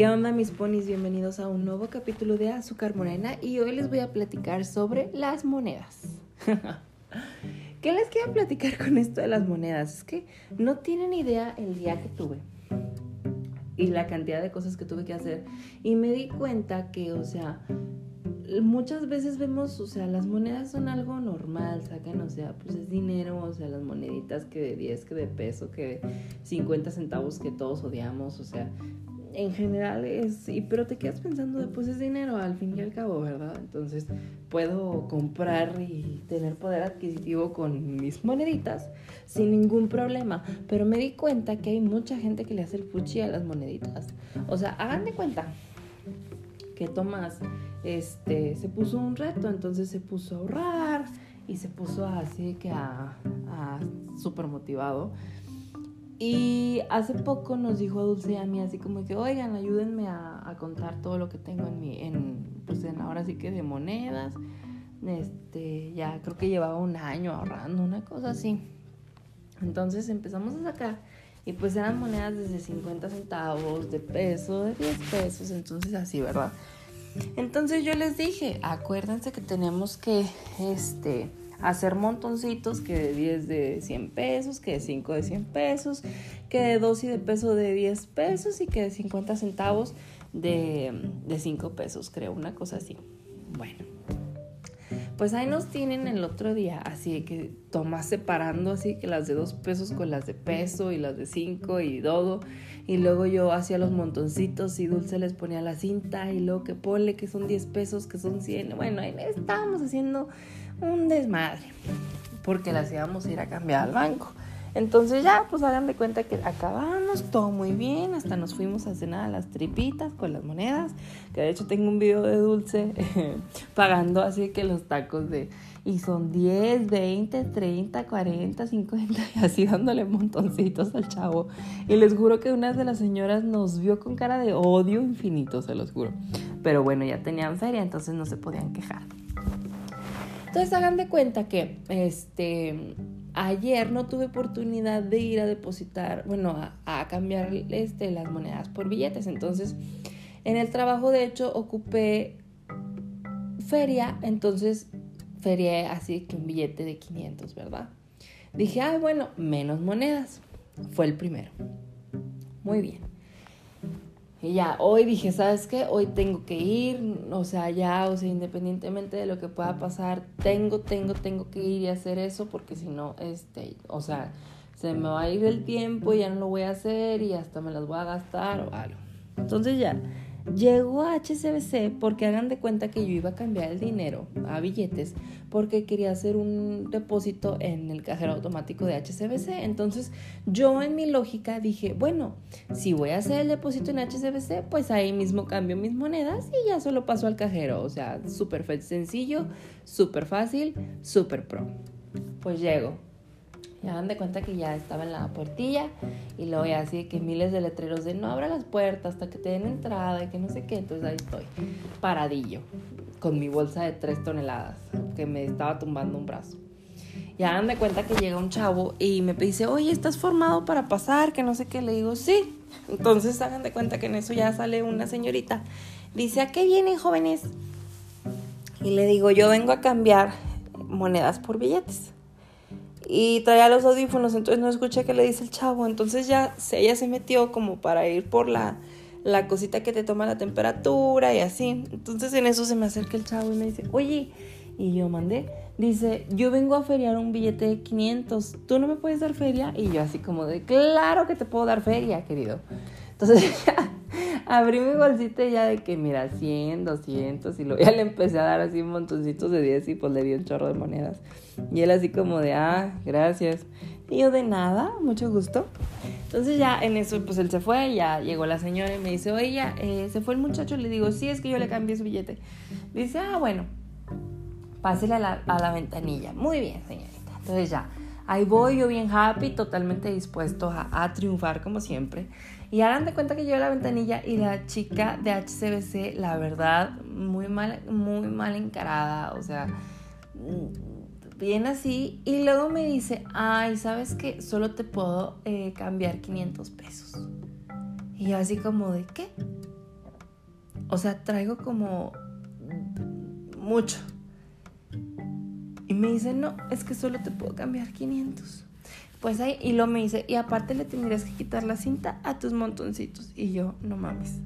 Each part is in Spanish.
¿Qué onda mis ponis? Bienvenidos a un nuevo capítulo de Azúcar Morena y hoy les voy a platicar sobre las monedas. ¿Qué les quiero platicar con esto de las monedas? Es que no tienen idea el día que tuve y la cantidad de cosas que tuve que hacer y me di cuenta que, o sea, muchas veces vemos, o sea, las monedas son algo normal, sacan, o sea, pues es dinero, o sea, las moneditas que de 10, que de peso, que de 50 centavos que todos odiamos, o sea, en general es, y, pero te quedas pensando, pues es dinero al fin y al cabo, ¿verdad? Entonces puedo comprar y tener poder adquisitivo con mis moneditas sin ningún problema, pero me di cuenta que hay mucha gente que le hace el fuchi a las moneditas. O sea, hagan de cuenta que Tomás este, se puso un reto, entonces se puso a ahorrar y se puso así que a, a súper motivado. Y hace poco nos dijo Dulce y a mí así como que, oigan, ayúdenme a, a, contar todo lo que tengo en mi, en, pues en ahora sí que de monedas. Este, ya creo que llevaba un año ahorrando, una cosa así. Entonces empezamos a sacar y pues eran monedas desde 50 centavos, de peso, de 10 pesos, entonces así, ¿verdad? Entonces yo les dije, acuérdense que tenemos que este, hacer montoncitos que de 10 de 100 pesos, que de 5 de 100 pesos, que de 2 y de peso de 10 pesos y que de 50 centavos de, de 5 pesos, creo, una cosa así. Bueno, pues ahí nos tienen el otro día, así que Tomás separando así que las de 2 pesos con las de peso y las de 5 y todo. Y luego yo hacía los montoncitos y Dulce les ponía la cinta y luego que ponle que son 10 pesos, que son 100. Bueno, ahí estábamos haciendo un desmadre porque las íbamos a ir a cambiar al banco. Entonces ya, pues hagan de cuenta que acabamos todo muy bien, hasta nos fuimos a cenar a las tripitas con las monedas, que de hecho tengo un video de Dulce pagando así que los tacos de... Y son 10, 20, 30, 40, 50 y así dándole montoncitos al chavo. Y les juro que una de las señoras nos vio con cara de odio infinito, se los juro. Pero bueno, ya tenían feria, entonces no se podían quejar. Entonces hagan de cuenta que este ayer no tuve oportunidad de ir a depositar, bueno, a, a, cambiar este, las monedas por billetes. Entonces, en el trabajo, de hecho, ocupé feria, entonces ferié así que un billete de 500, ¿verdad? Dije, ay, bueno, menos monedas. Fue el primero. Muy bien. Y ya, hoy dije, ¿sabes qué? Hoy tengo que ir, o sea, ya, o sea, independientemente de lo que pueda pasar, tengo, tengo, tengo que ir y hacer eso porque si no, este, o sea, se me va a ir el tiempo y ya no lo voy a hacer y hasta me las voy a gastar o algo. Entonces ya, Llegó a HCBC porque hagan de cuenta que yo iba a cambiar el dinero a billetes porque quería hacer un depósito en el cajero automático de HCBC. Entonces yo en mi lógica dije, bueno, si voy a hacer el depósito en HCBC, pues ahí mismo cambio mis monedas y ya solo paso al cajero. O sea, súper sencillo, súper fácil, súper pro. Pues llego, ya dan de cuenta que ya estaba en la puertilla y luego ya así que miles de letreros de no abra las puertas hasta que te den entrada y que no sé qué. Entonces ahí estoy, paradillo, con mi bolsa de tres toneladas que me estaba tumbando un brazo. Ya dan de cuenta que llega un chavo y me dice, oye, ¿estás formado para pasar? Que no sé qué. Le digo, sí. Entonces hagan de cuenta que en eso ya sale una señorita. Dice, ¿a qué vienen jóvenes? Y le digo, yo vengo a cambiar monedas por billetes y traía los audífonos, entonces no escuché qué le dice el chavo. Entonces ya ella se metió como para ir por la, la cosita que te toma la temperatura y así. Entonces en eso se me acerca el chavo y me dice, oye, y yo mandé, dice, yo vengo a feriar un billete de 500, ¿tú no me puedes dar feria? Y yo así como de, claro que te puedo dar feria, querido. Entonces abrí mi bolsita ya de que, mira, 100, 200, y luego ya le empecé a dar así montoncitos de 10 y pues le di un chorro de monedas. Y él así como de, ah, gracias. Y yo de nada, mucho gusto. Entonces ya en eso, pues él se fue, ya llegó la señora y me dice, oye, eh, se fue el muchacho. Le digo, sí, es que yo le cambié su billete. Dice, ah, bueno, pásele a la, a la ventanilla. Muy bien, señorita. Entonces ya, ahí voy yo bien happy, totalmente dispuesto a, triunfar como siempre. Y hagan de cuenta que yo la ventanilla y la chica de HCBC, la verdad, muy mal, muy mal encarada, o sea, bien así. Y luego me dice, ay, ¿sabes qué? Solo te puedo eh, cambiar 500 pesos. Y yo así como de, ¿qué? O sea, traigo como mucho. Y me dice, no, es que solo te puedo cambiar 500. Pues ahí, y lo me dice, y aparte le tendrías que quitar la cinta a tus montoncitos. Y yo, no mames.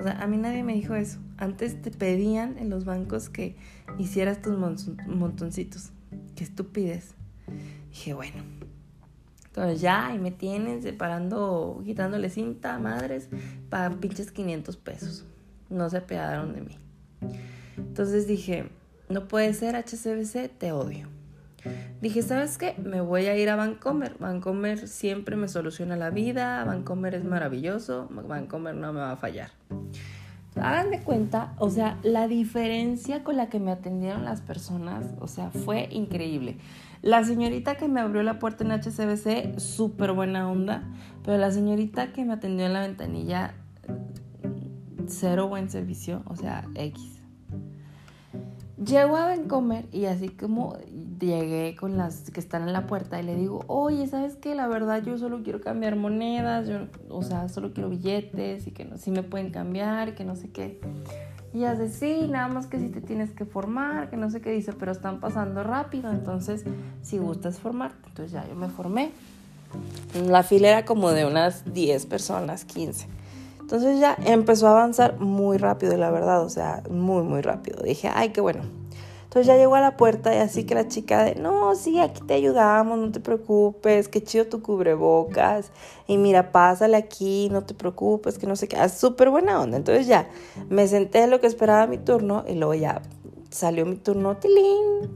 O sea, a mí nadie me dijo eso. Antes te pedían en los bancos que hicieras tus montoncitos. Qué estupidez. Dije, bueno. Entonces ya, ahí me tienen separando, quitándole cinta, madres, para pinches 500 pesos. No se pegaron de mí. Entonces dije, no puede ser HCBC, te odio. Dije, ¿sabes qué? Me voy a ir a Vancomer. Vancomer siempre me soluciona la vida. Vancomer es maravilloso. Vancomer no me va a fallar. Hagan de cuenta, o sea, la diferencia con la que me atendieron las personas, o sea, fue increíble. La señorita que me abrió la puerta en HCBC, súper buena onda, pero la señorita que me atendió en la ventanilla, cero buen servicio, o sea, X. Llego a Bencomer y así como llegué con las que están en la puerta y le digo, oye, ¿sabes qué? La verdad yo solo quiero cambiar monedas, yo, o sea, solo quiero billetes y que no, sí me pueden cambiar, que no sé qué. Y dice, sí, nada más que si te tienes que formar, que no sé qué dice, pero están pasando rápido, entonces si gustas formarte. Entonces ya yo me formé. La fila era como de unas 10 personas, 15. Entonces ya empezó a avanzar muy rápido, la verdad, o sea, muy, muy rápido. Dije, ay, qué bueno. Entonces ya llegó a la puerta y así que la chica de, no, sí, aquí te ayudamos, no te preocupes, qué chido tu cubrebocas. Y mira, pásale aquí, no te preocupes, que no sé qué. Ah, súper buena onda. Entonces ya me senté en lo que esperaba mi turno y luego ya salió mi turno, tilín.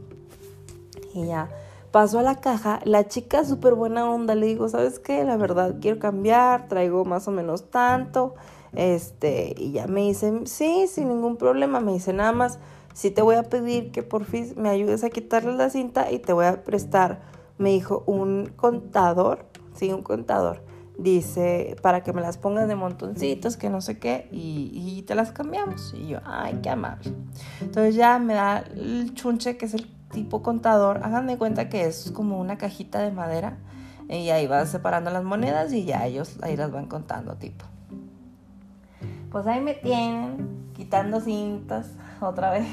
Y ya pasó a la caja, la chica súper buena onda, le digo, ¿sabes qué? La verdad, quiero cambiar, traigo más o menos tanto, este, y ya me dice, sí, sin ningún problema, me dice, nada más, sí te voy a pedir que por fin me ayudes a quitarle la cinta y te voy a prestar, me dijo, un contador, sí, un contador, dice, para que me las pongas de montoncitos, que no sé qué, y, y te las cambiamos, y yo, ay, qué amable. Entonces ya me da el chunche, que es el tipo contador, hagan cuenta que es como una cajita de madera y ahí vas separando las monedas y ya ellos ahí las van contando tipo. Pues ahí me tienen quitando cintas otra vez.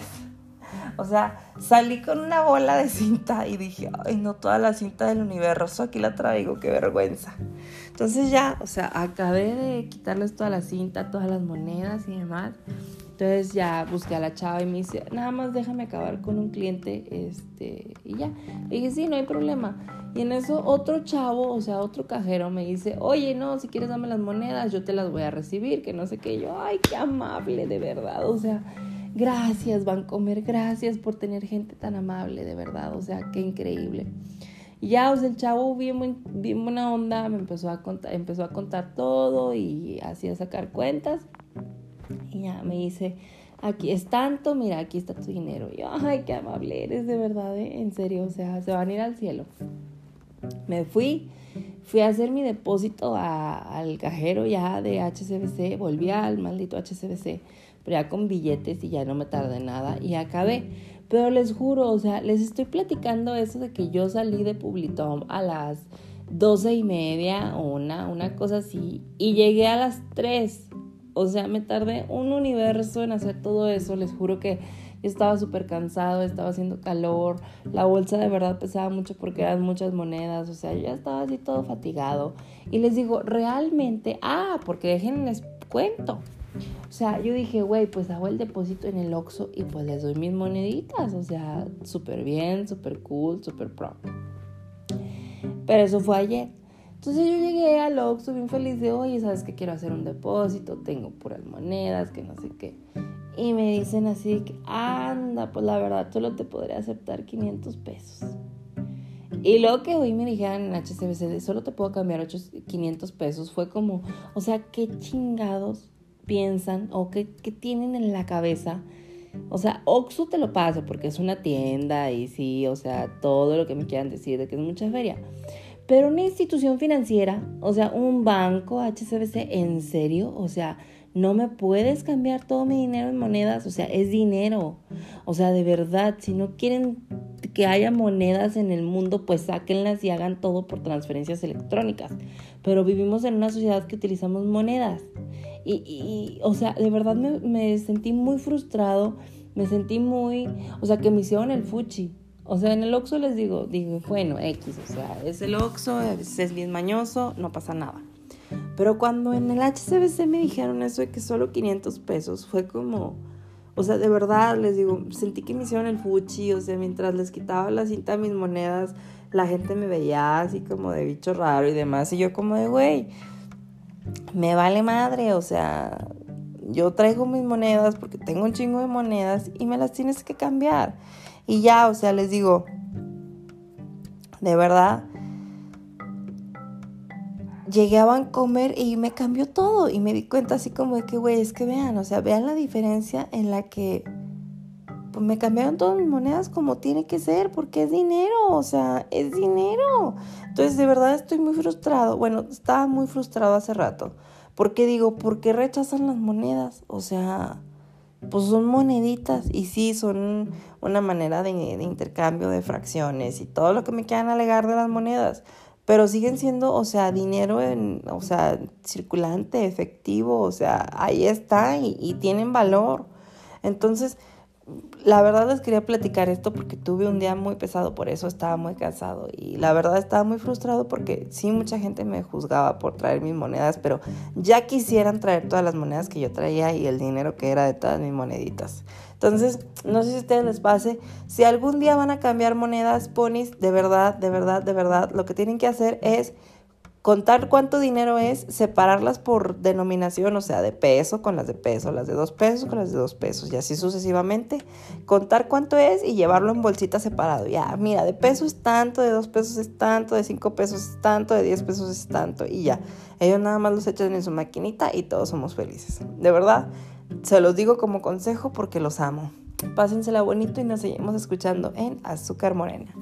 O sea, salí con una bola de cinta y dije, ay, no toda la cinta del universo, aquí la traigo, qué vergüenza. Entonces ya, o sea, acabé de quitarles toda la cinta, todas las monedas y demás. Entonces ya busqué a la chava y me dice, nada más déjame acabar con un cliente, este, y ya. Le dije, sí, no hay problema. Y en eso otro chavo, o sea, otro cajero me dice, oye, no, si quieres dame las monedas, yo te las voy a recibir, que no sé qué. yo, ay, qué amable, de verdad. O sea, gracias, Vancomer, gracias por tener gente tan amable, de verdad. O sea, qué increíble. Ya, o sea, el chavo bien, bien buena onda, me empezó a contar, empezó a contar todo y así sacar cuentas. Y ya me dice, aquí es tanto, mira, aquí está tu dinero. Y yo, ay, qué amable eres, de verdad, ¿eh? en serio, o sea, se van a ir al cielo. Me fui, fui a hacer mi depósito al cajero ya de HCBC, volví al maldito HCBC, pero ya con billetes y ya no me tardé nada y acabé. Pero les juro, o sea, les estoy platicando eso de que yo salí de Publitom a las doce y media, una, una cosa así, y llegué a las tres o sea, me tardé un universo en hacer todo eso. Les juro que estaba súper cansado, estaba haciendo calor, la bolsa de verdad pesaba mucho porque eran muchas monedas, o sea, yo ya estaba así todo fatigado. Y les digo, realmente, ah, porque déjenles cuento. O sea, yo dije, güey, pues hago el depósito en el Oxxo y pues les doy mis moneditas, o sea, súper bien, súper cool, súper pro. Pero eso fue ayer. Entonces yo llegué al Oxxo bien feliz de, oye, ¿sabes que quiero hacer un depósito? Tengo puras monedas, que no sé qué. Y me dicen así que, anda, pues la verdad solo te podría aceptar 500 pesos. Y luego que hoy me dijeron en HCBC, solo te puedo cambiar 500 pesos, fue como, o sea, ¿qué chingados piensan o qué, qué tienen en la cabeza? O sea, Oxxo te lo paso porque es una tienda y sí, o sea, todo lo que me quieran decir de que es mucha feria. Pero una institución financiera, o sea, un banco, HCBC, ¿en serio? O sea, no me puedes cambiar todo mi dinero en monedas, o sea, es dinero. O sea, de verdad, si no quieren que haya monedas en el mundo, pues sáquenlas y hagan todo por transferencias electrónicas. Pero vivimos en una sociedad que utilizamos monedas. Y, o sea, de verdad me, me, sentí muy frustrado, me sentí muy, o sea, que me hicieron el fuchi. O sea, en el Oxxo les digo, digo, bueno, X, o sea, es el Oxxo, es, es bien mañoso, no pasa nada. Pero cuando en el HCBC me dijeron eso de que solo 500 pesos, fue como, o sea, de verdad les digo, sentí que me hicieron el fuchi, o sea, mientras les quitaba la cinta a mis monedas, la gente me veía así como de bicho raro y demás, y yo como de, güey, me vale madre, o sea, yo traigo mis monedas porque tengo un chingo de monedas y me las tienes que cambiar. Y ya, o sea, les digo, de verdad, llegué a Vancomer y me cambió todo y me di cuenta así como de que, güey, es que vean, o sea, vean la diferencia en la que pues me cambiaron todas mis monedas como tiene que ser, porque es dinero, o sea, es dinero. Entonces, de verdad estoy muy frustrado. Bueno, estaba muy frustrado hace rato, porque digo, ¿por qué rechazan las monedas? O sea, pues son moneditas y sí, son una manera de, de intercambio de fracciones y todo lo que me quieran alegar de las monedas pero siguen siendo, o sea, dinero en, o sea, circulante, efectivo, o sea, ahí está y, y, tienen valor. Entonces, la verdad les quería platicar esto porque tuve un día muy pesado, por eso estaba muy cansado y la verdad estaba muy frustrado porque sí, mucha gente me juzgaba por traer mis monedas, pero ya quisieran traer todas las monedas que yo traía y el dinero que era de todas mis moneditas. Entonces, no sé si a ustedes les pase, si algún día van a cambiar monedas, ponis, de verdad, de verdad, de verdad, lo que tienen que hacer es contar cuánto dinero es, separarlas por denominación, o sea, de peso con las de peso, las de dos pesos con las de dos pesos, y así sucesivamente, contar cuánto es y llevarlo en bolsita separado. Ya, mira, de peso es tanto, de dos pesos es tanto, de cinco pesos es tanto, de diez pesos es tanto, y ya. Ellos nada más los echan en su maquinita y todos somos felices. De verdad, se los digo como consejo porque los amo. Pásensela bonito y nos seguimos escuchando en Azúcar Morena.